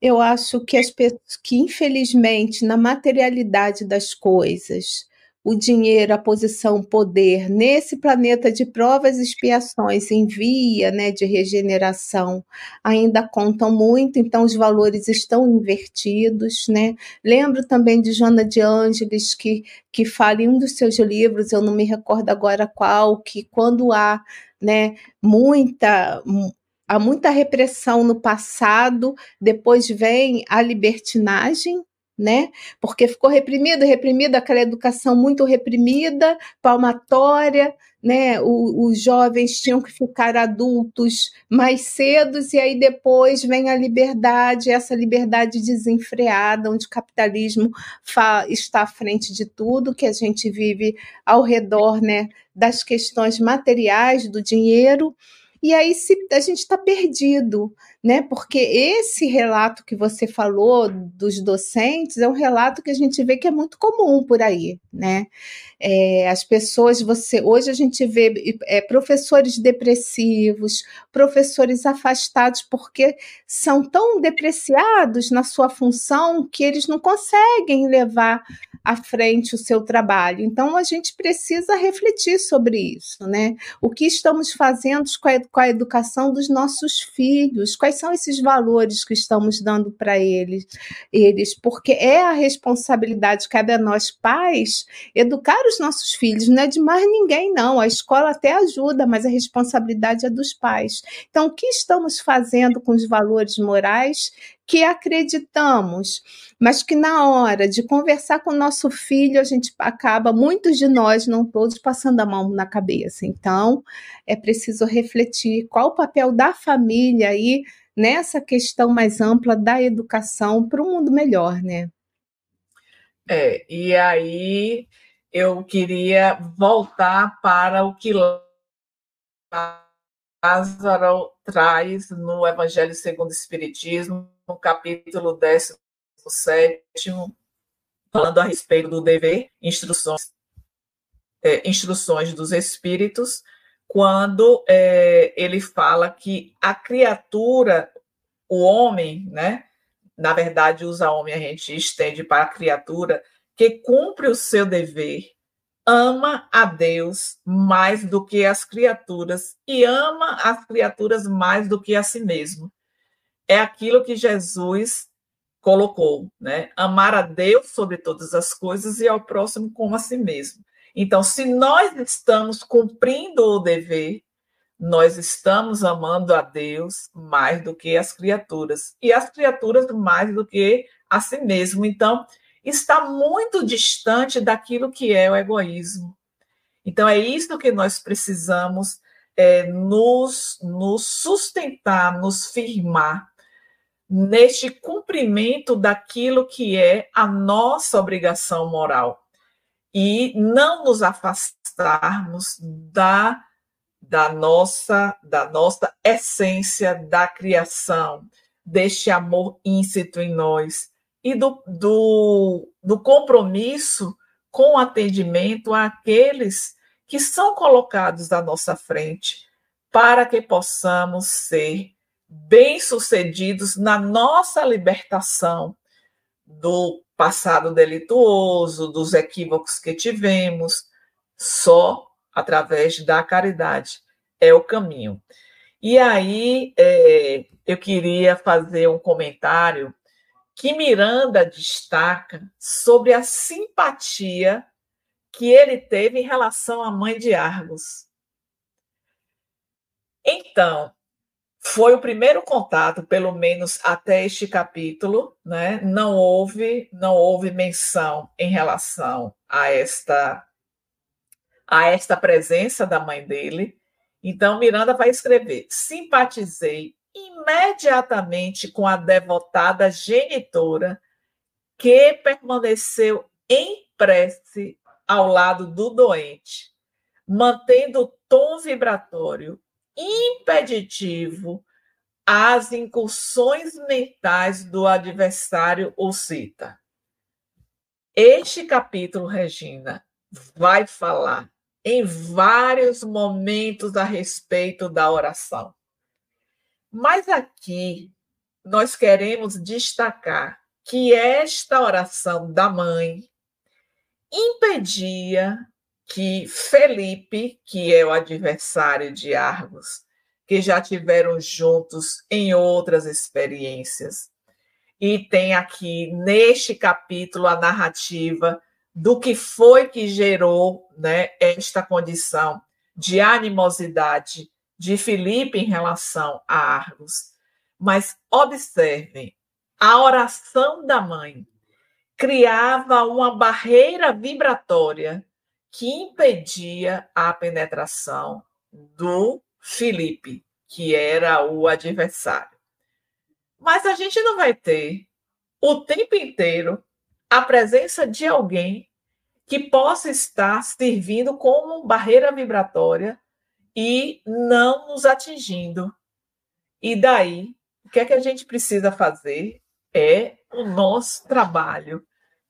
eu acho que as pessoas que, infelizmente, na materialidade das coisas, o dinheiro, a posição, o poder, nesse planeta de provas e expiações em via né, de regeneração, ainda contam muito, então os valores estão invertidos. Né? Lembro também de Joana de Ângeles, que, que fala em um dos seus livros, eu não me recordo agora qual, que quando há né, muita há muita repressão no passado, depois vem a libertinagem, né? Porque ficou reprimida, reprimida aquela educação muito reprimida, palmatória, né? O, os jovens tinham que ficar adultos mais cedos e aí depois vem a liberdade, essa liberdade desenfreada, onde o capitalismo está à frente de tudo, que a gente vive ao redor, né? Das questões materiais do dinheiro e aí se, a gente está perdido, né? Porque esse relato que você falou dos docentes é um relato que a gente vê que é muito comum por aí, né? É, as pessoas, você hoje a gente vê é, professores depressivos, professores afastados porque são tão depreciados na sua função que eles não conseguem levar à frente o seu trabalho. Então a gente precisa refletir sobre isso, né? O que estamos fazendo com a, com a educação dos nossos filhos? Quais são esses valores que estamos dando para eles? Eles, porque é a responsabilidade cabe a nós pais educar os nossos filhos, não é de mais ninguém não. A escola até ajuda, mas a responsabilidade é dos pais. Então, o que estamos fazendo com os valores morais que acreditamos, mas que na hora de conversar com o nosso filho, a gente acaba, muitos de nós, não todos, passando a mão na cabeça. Então, é preciso refletir qual o papel da família aí nessa questão mais ampla da educação para um mundo melhor, né? É, e aí eu queria voltar para o que Lázaro traz no Evangelho segundo o Espiritismo, no capítulo 17, falando a respeito do dever, instruções, é, instruções dos espíritos, quando é, ele fala que a criatura, o homem, né? Na verdade, usa homem, a gente estende para a criatura, que cumpre o seu dever, ama a Deus mais do que as criaturas e ama as criaturas mais do que a si mesmo é aquilo que Jesus colocou, né? Amar a Deus sobre todas as coisas e ao próximo como a si mesmo. Então, se nós estamos cumprindo o dever, nós estamos amando a Deus mais do que as criaturas e as criaturas mais do que a si mesmo. Então, está muito distante daquilo que é o egoísmo. Então, é isso que nós precisamos é, nos, nos sustentar, nos firmar neste cumprimento daquilo que é a nossa obrigação moral e não nos afastarmos da da nossa da nossa essência da criação, deste amor íncito em nós e do, do, do compromisso com o atendimento àqueles que são colocados à nossa frente, para que possamos ser bem-sucedidos na nossa libertação do passado delituoso, dos equívocos que tivemos, só através da caridade é o caminho. E aí é, eu queria fazer um comentário que Miranda destaca sobre a simpatia que ele teve em relação à mãe de Argos. Então, foi o primeiro contato, pelo menos até este capítulo, né? Não houve, não houve menção em relação a esta a esta presença da mãe dele. Então Miranda vai escrever: simpatizei imediatamente com a devotada genitora que permaneceu em prece ao lado do doente, mantendo o tom vibratório impeditivo às incursões mentais do adversário ou cita. Este capítulo, Regina, vai falar em vários momentos a respeito da oração. Mas aqui nós queremos destacar que esta oração da mãe impedia que Felipe, que é o adversário de Argos, que já tiveram juntos em outras experiências, e tem aqui neste capítulo a narrativa do que foi que gerou né, esta condição de animosidade de Filipe em relação a Argos. Mas observem, a oração da mãe criava uma barreira vibratória que impedia a penetração do Filipe, que era o adversário. Mas a gente não vai ter o tempo inteiro a presença de alguém que possa estar servindo como barreira vibratória e não nos atingindo. E daí, o que é que a gente precisa fazer é o nosso trabalho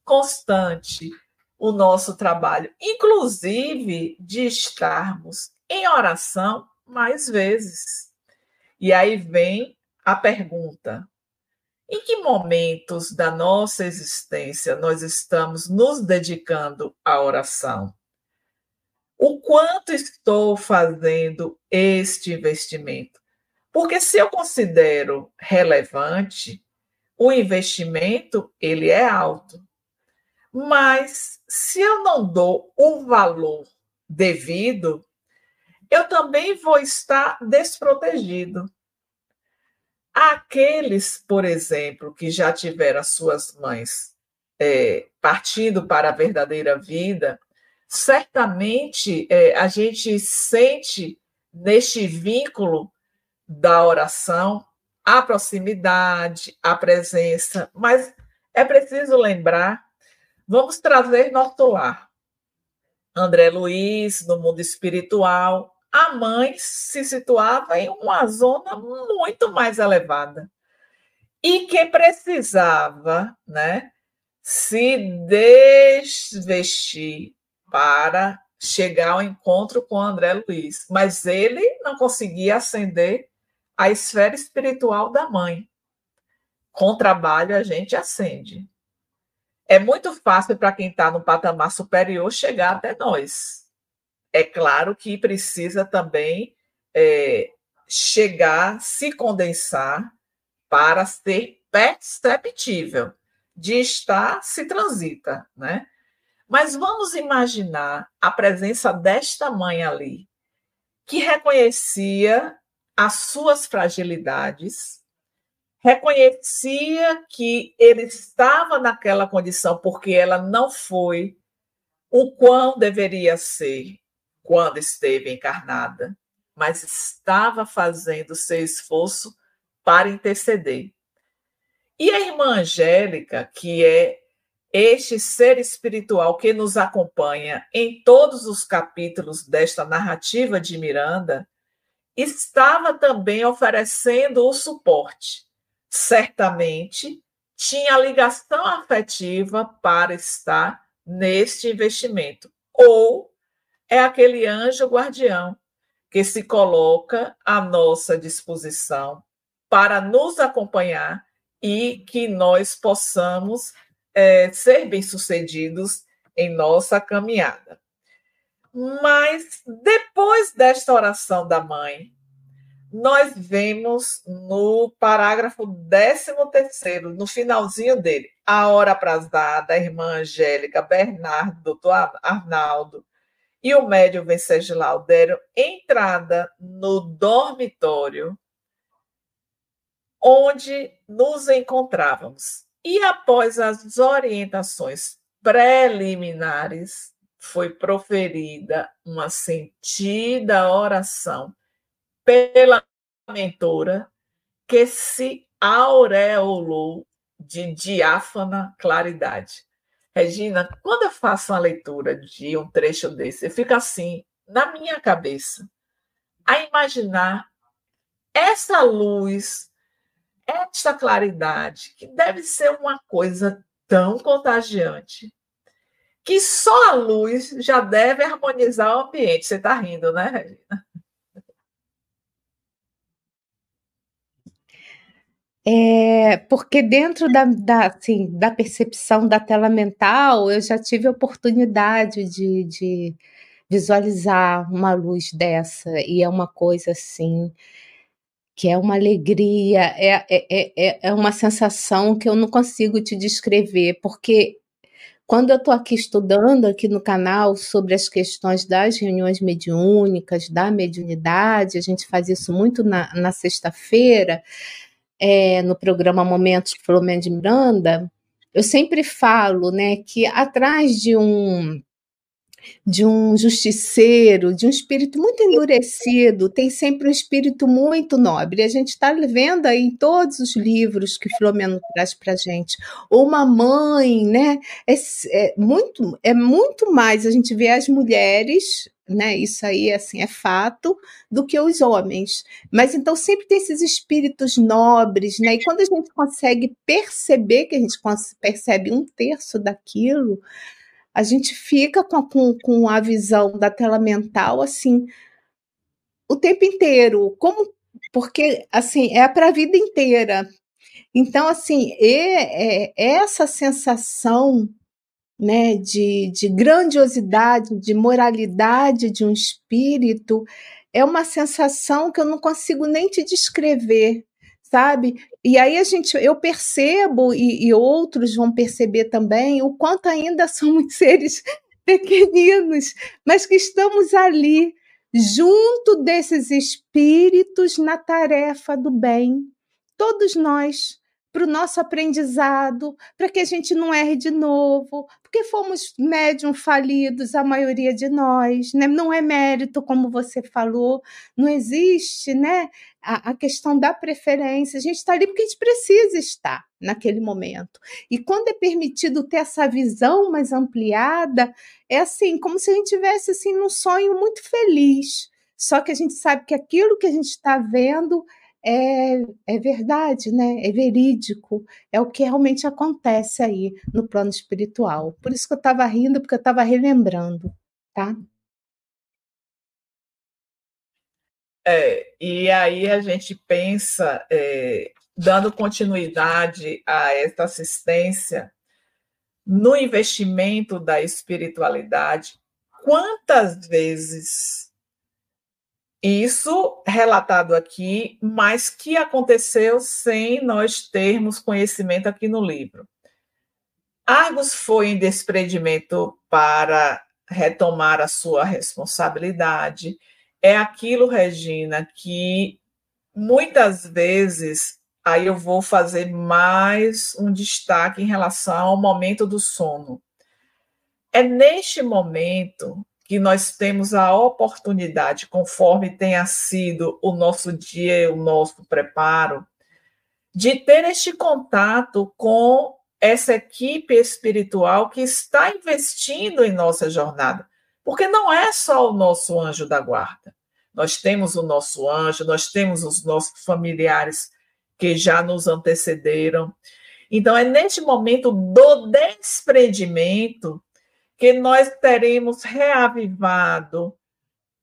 constante, o nosso trabalho, inclusive de estarmos em oração mais vezes. E aí vem a pergunta: em que momentos da nossa existência nós estamos nos dedicando à oração? O quanto estou fazendo este investimento? Porque se eu considero relevante, o investimento ele é alto. Mas se eu não dou o valor devido, eu também vou estar desprotegido. Aqueles, por exemplo, que já tiveram as suas mães é, partindo para a verdadeira vida, certamente é, a gente sente neste vínculo da oração a proximidade, a presença, mas é preciso lembrar, vamos trazer nosso lar. André Luiz, no mundo espiritual, a mãe se situava em uma zona muito mais elevada e que precisava, né, se desvestir para chegar ao encontro com André Luiz, mas ele não conseguia ascender a esfera espiritual da mãe. Com trabalho a gente acende. É muito fácil para quem está no patamar superior chegar até nós. É claro que precisa também é, chegar, se condensar para ser perceptível. De estar, se transita, né? Mas vamos imaginar a presença desta mãe ali, que reconhecia as suas fragilidades, reconhecia que ele estava naquela condição porque ela não foi o quão deveria ser quando esteve encarnada, mas estava fazendo seu esforço para interceder. E a irmã Angélica, que é este ser espiritual que nos acompanha em todos os capítulos desta narrativa de Miranda, estava também oferecendo o suporte. Certamente tinha ligação afetiva para estar neste investimento. Ou é aquele anjo guardião que se coloca à nossa disposição para nos acompanhar e que nós possamos é, ser bem-sucedidos em nossa caminhada. Mas depois desta oração da mãe, nós vemos no parágrafo 13 no finalzinho dele, a hora aprazada, a irmã Angélica, Bernardo, doutor Arnaldo e o médium Venceslau deram entrada no dormitório onde nos encontrávamos. E após as orientações preliminares, foi proferida uma sentida oração pela mentora que se aureolou de diáfana claridade. Regina, quando eu faço uma leitura de um trecho desse, eu fico assim, na minha cabeça, a imaginar essa luz, esta claridade, que deve ser uma coisa tão contagiante, que só a luz já deve harmonizar o ambiente. Você está rindo, né, Regina? É, porque dentro da, da, assim, da percepção da tela mental, eu já tive a oportunidade de, de visualizar uma luz dessa, e é uma coisa assim que é uma alegria, é, é, é, é uma sensação que eu não consigo te descrever, porque quando eu estou aqui estudando aqui no canal sobre as questões das reuniões mediúnicas, da mediunidade, a gente faz isso muito na, na sexta-feira, é, no programa Momentos com Filomena de Miranda, eu sempre falo né, que atrás de um de um justiceiro, de um espírito muito endurecido, tem sempre um espírito muito nobre. A gente está vendo aí em todos os livros que Filomeno traz para a gente. Uma mãe, né? É, é, muito, é muito mais a gente vê as mulheres né? Isso aí assim é fato do que os homens. Mas então sempre tem esses espíritos nobres, né? E quando a gente consegue perceber que a gente percebe um terço daquilo, a gente fica com, com, com a visão da tela mental assim o tempo inteiro, como porque assim é para a vida inteira. Então assim é, essa sensação né, de, de grandiosidade, de moralidade de um espírito, é uma sensação que eu não consigo nem te descrever sabe? E aí a gente, eu percebo e, e outros vão perceber também o quanto ainda <laughs> somos seres pequeninos, mas que estamos ali junto desses espíritos na tarefa do bem. Todos nós para o nosso aprendizado, para que a gente não erre de novo, porque fomos médium falidos, a maioria de nós, né? não é mérito, como você falou, não existe né? a, a questão da preferência, a gente está ali porque a gente precisa estar naquele momento. E quando é permitido ter essa visão mais ampliada, é assim, como se a gente tivesse assim, num sonho muito feliz. Só que a gente sabe que aquilo que a gente está vendo é, é verdade, né? É verídico, é o que realmente acontece aí no plano espiritual. Por isso que eu estava rindo, porque eu estava relembrando, tá? É, e aí a gente pensa, é, dando continuidade a esta assistência, no investimento da espiritualidade, quantas vezes isso relatado aqui, mas que aconteceu sem nós termos conhecimento aqui no livro. Argos foi em desprendimento para retomar a sua responsabilidade. É aquilo, Regina, que muitas vezes, aí eu vou fazer mais um destaque em relação ao momento do sono. É neste momento que nós temos a oportunidade, conforme tenha sido o nosso dia, o nosso preparo, de ter este contato com essa equipe espiritual que está investindo em nossa jornada. Porque não é só o nosso anjo da guarda. Nós temos o nosso anjo, nós temos os nossos familiares que já nos antecederam. Então, é neste momento do desprendimento que nós teremos reavivado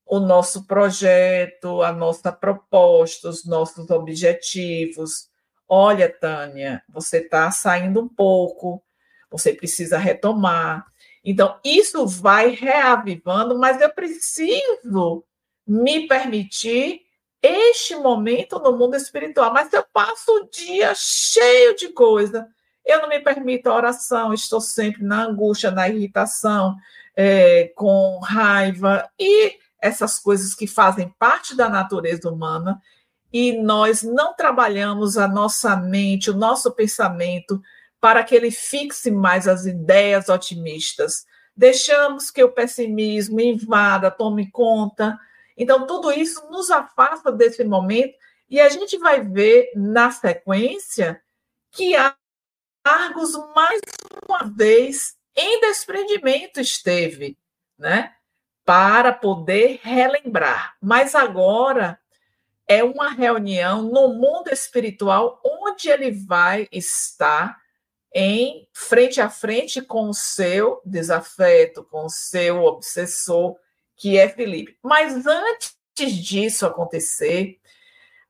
o nosso projeto, a nossa proposta, os nossos objetivos. Olha, Tânia, você está saindo um pouco, você precisa retomar. Então, isso vai reavivando, mas eu preciso me permitir este momento no mundo espiritual. Mas eu passo o dia cheio de coisa, eu não me permito a oração, estou sempre na angústia, na irritação, é, com raiva e essas coisas que fazem parte da natureza humana. E nós não trabalhamos a nossa mente, o nosso pensamento, para que ele fixe mais as ideias otimistas. Deixamos que o pessimismo invada, tome conta. Então, tudo isso nos afasta desse momento e a gente vai ver na sequência que há Argos mais uma vez em desprendimento esteve, né? Para poder relembrar. Mas agora é uma reunião no mundo espiritual onde ele vai estar em frente a frente com o seu desafeto, com o seu obsessor, que é Felipe. Mas antes disso acontecer,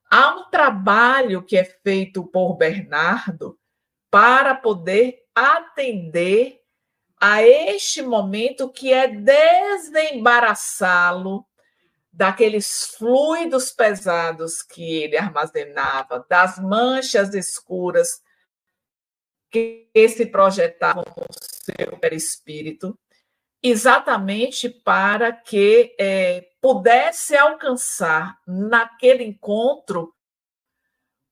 há um trabalho que é feito por Bernardo para poder atender a este momento que é desembaraçá-lo daqueles fluidos pesados que ele armazenava, das manchas escuras que se projetavam no seu perispírito, exatamente para que é, pudesse alcançar naquele encontro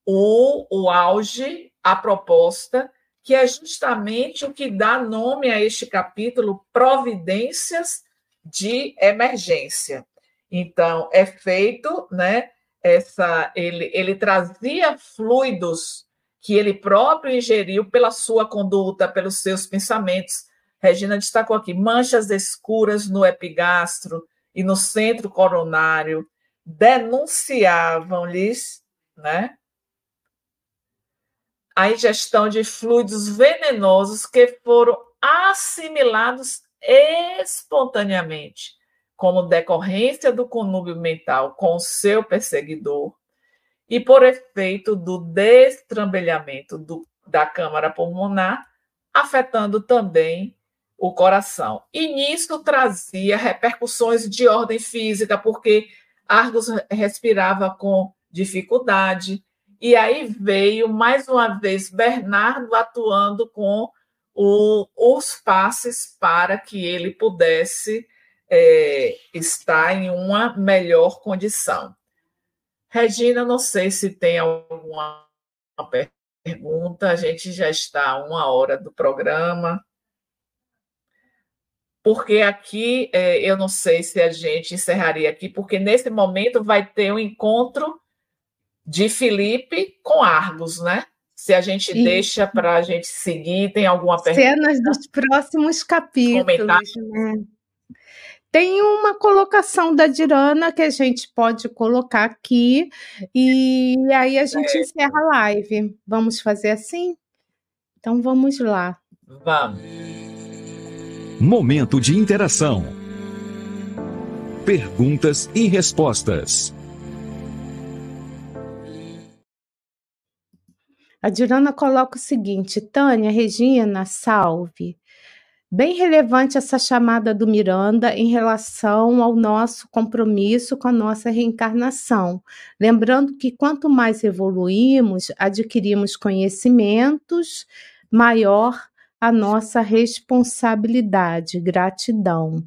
o, o auge a proposta, que é justamente o que dá nome a este capítulo, Providências de Emergência. Então, é feito, né? Essa, ele, ele trazia fluidos que ele próprio ingeriu pela sua conduta, pelos seus pensamentos. Regina destacou aqui manchas escuras no epigastro e no centro coronário denunciavam-lhes, né, a ingestão de fluidos venenosos que foram assimilados espontaneamente, como decorrência do conúbio mental com o seu perseguidor e por efeito do destrambelhamento do, da câmara pulmonar, afetando também o coração. E nisso trazia repercussões de ordem física, porque Argos respirava com dificuldade, e aí veio, mais uma vez, Bernardo atuando com o, os passes para que ele pudesse é, estar em uma melhor condição. Regina, não sei se tem alguma pergunta, a gente já está a uma hora do programa. Porque aqui, é, eu não sei se a gente encerraria aqui, porque nesse momento vai ter um encontro de Felipe com Argos, né? Se a gente Sim. deixa para a gente seguir, tem alguma pergunta? Cenas dos próximos capítulos. Né? Tem uma colocação da Dirana que a gente pode colocar aqui, e aí a gente é. encerra a live. Vamos fazer assim? Então vamos lá. Vamos. Momento de interação. Perguntas e respostas. A Dirana coloca o seguinte: Tânia, Regina, salve. Bem relevante essa chamada do Miranda em relação ao nosso compromisso com a nossa reencarnação. Lembrando que quanto mais evoluímos, adquirimos conhecimentos, maior a nossa responsabilidade, gratidão.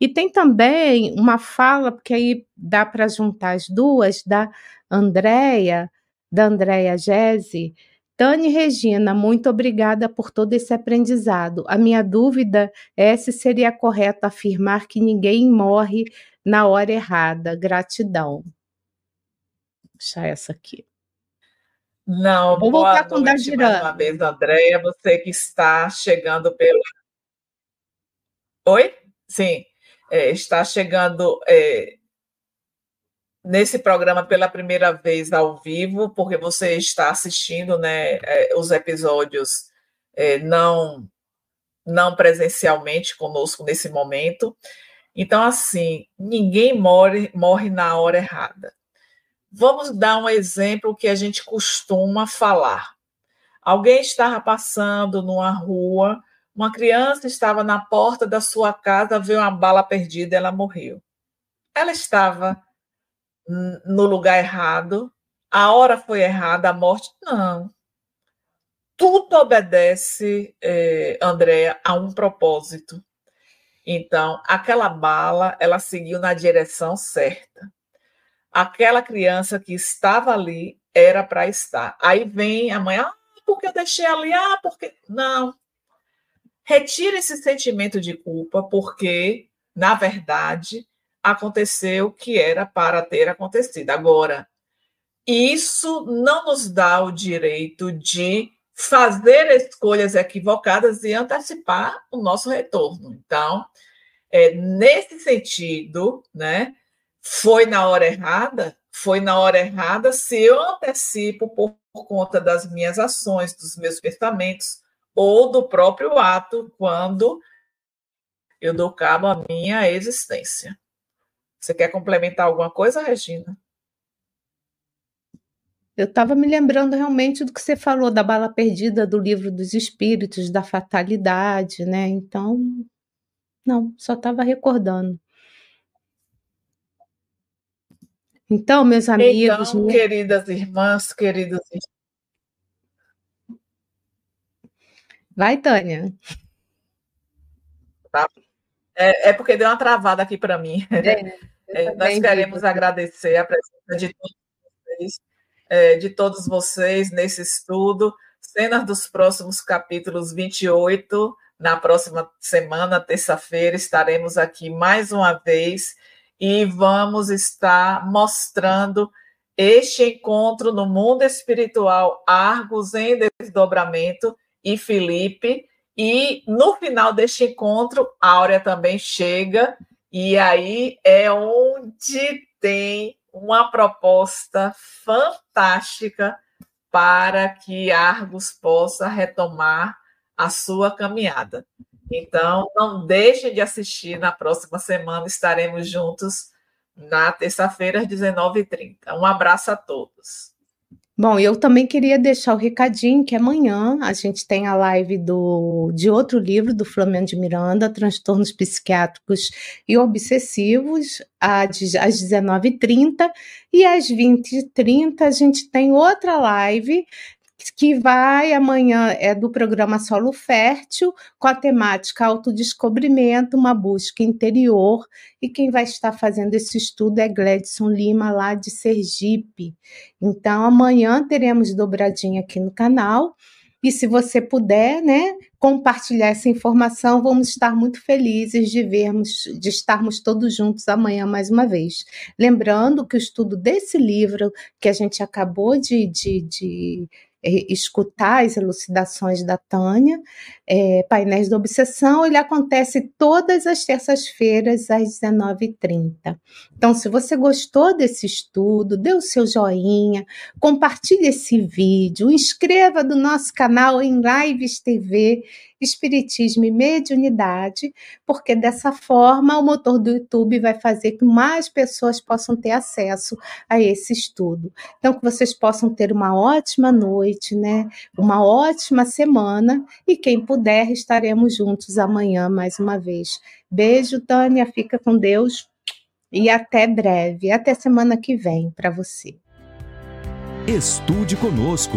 E tem também uma fala, porque aí dá para juntar as duas, da Andréia, da Andréia Gese, Tânia Regina, muito obrigada por todo esse aprendizado. A minha dúvida é se seria correto afirmar que ninguém morre na hora errada. Gratidão. Vou deixar essa aqui. Não, Vou voltar com noite, mais uma vez, Andréia, você que está chegando pelo... Oi? Sim, é, está chegando é, nesse programa pela primeira vez ao vivo, porque você está assistindo né, é, os episódios é, não, não presencialmente conosco nesse momento. Então, assim, ninguém morre, morre na hora errada. Vamos dar um exemplo que a gente costuma falar. Alguém estava passando numa rua, uma criança estava na porta da sua casa, viu uma bala perdida, ela morreu. Ela estava no lugar errado, a hora foi errada, a morte. Não. Tudo obedece, é, Andréa, a um propósito. Então, aquela bala, ela seguiu na direção certa. Aquela criança que estava ali era para estar. Aí vem a mãe, ah, porque eu deixei ali? Ah, porque. Não. Retira esse sentimento de culpa, porque, na verdade, aconteceu o que era para ter acontecido. Agora, isso não nos dá o direito de fazer escolhas equivocadas e antecipar o nosso retorno. Então, é, nesse sentido, né, foi na hora errada, foi na hora errada se eu antecipo por, por conta das minhas ações, dos meus pensamentos ou do próprio ato quando eu dou cabo à minha existência. Você quer complementar alguma coisa, Regina? Eu estava me lembrando realmente do que você falou da bala perdida do livro dos espíritos, da fatalidade, né? Então, não, só estava recordando. Então, meus amigos. Então, queridas irmãs, queridos Vai, Tânia. Tá. É, é, porque deu uma travada aqui para mim. É, <laughs> é, nós queremos agradecer a presença de todos vocês, é, de todos vocês nesse estudo. Cenas dos próximos capítulos 28. Na próxima semana, terça-feira, estaremos aqui mais uma vez e vamos estar mostrando este encontro no mundo espiritual, Argos em desdobramento e Felipe e no final deste encontro, Áurea também chega, e aí é onde tem uma proposta fantástica para que Argos possa retomar a sua caminhada. Então, não deixem de assistir. Na próxima semana estaremos juntos na terça-feira, às 19h30. Um abraço a todos. Bom, eu também queria deixar o recadinho que amanhã a gente tem a live do, de outro livro do Flamengo de Miranda, Transtornos Psiquiátricos e Obsessivos, às 19h30, e às 20h30 a gente tem outra live que vai amanhã é do programa Solo Fértil, com a temática autodescobrimento, uma busca interior, e quem vai estar fazendo esse estudo é Gledson Lima, lá de Sergipe. Então, amanhã teremos dobradinha aqui no canal. E se você puder, né, compartilhar essa informação, vamos estar muito felizes de vermos, de estarmos todos juntos amanhã mais uma vez. Lembrando que o estudo desse livro que a gente acabou de, de, de é, escutar as elucidações da Tânia, é, Painéis da Obsessão, ele acontece todas as terças-feiras às 19h30. Então, se você gostou desse estudo, dê o seu joinha, compartilhe esse vídeo, inscreva do nosso canal em Lives TV Espiritismo e Mediunidade, porque dessa forma o motor do YouTube vai fazer que mais pessoas possam ter acesso a esse estudo. Então, que vocês possam ter uma ótima noite, né? Uma ótima semana e quem puder, estaremos juntos amanhã mais uma vez. Beijo, Tânia, fica com Deus e até breve, até semana que vem para você. Estude conosco.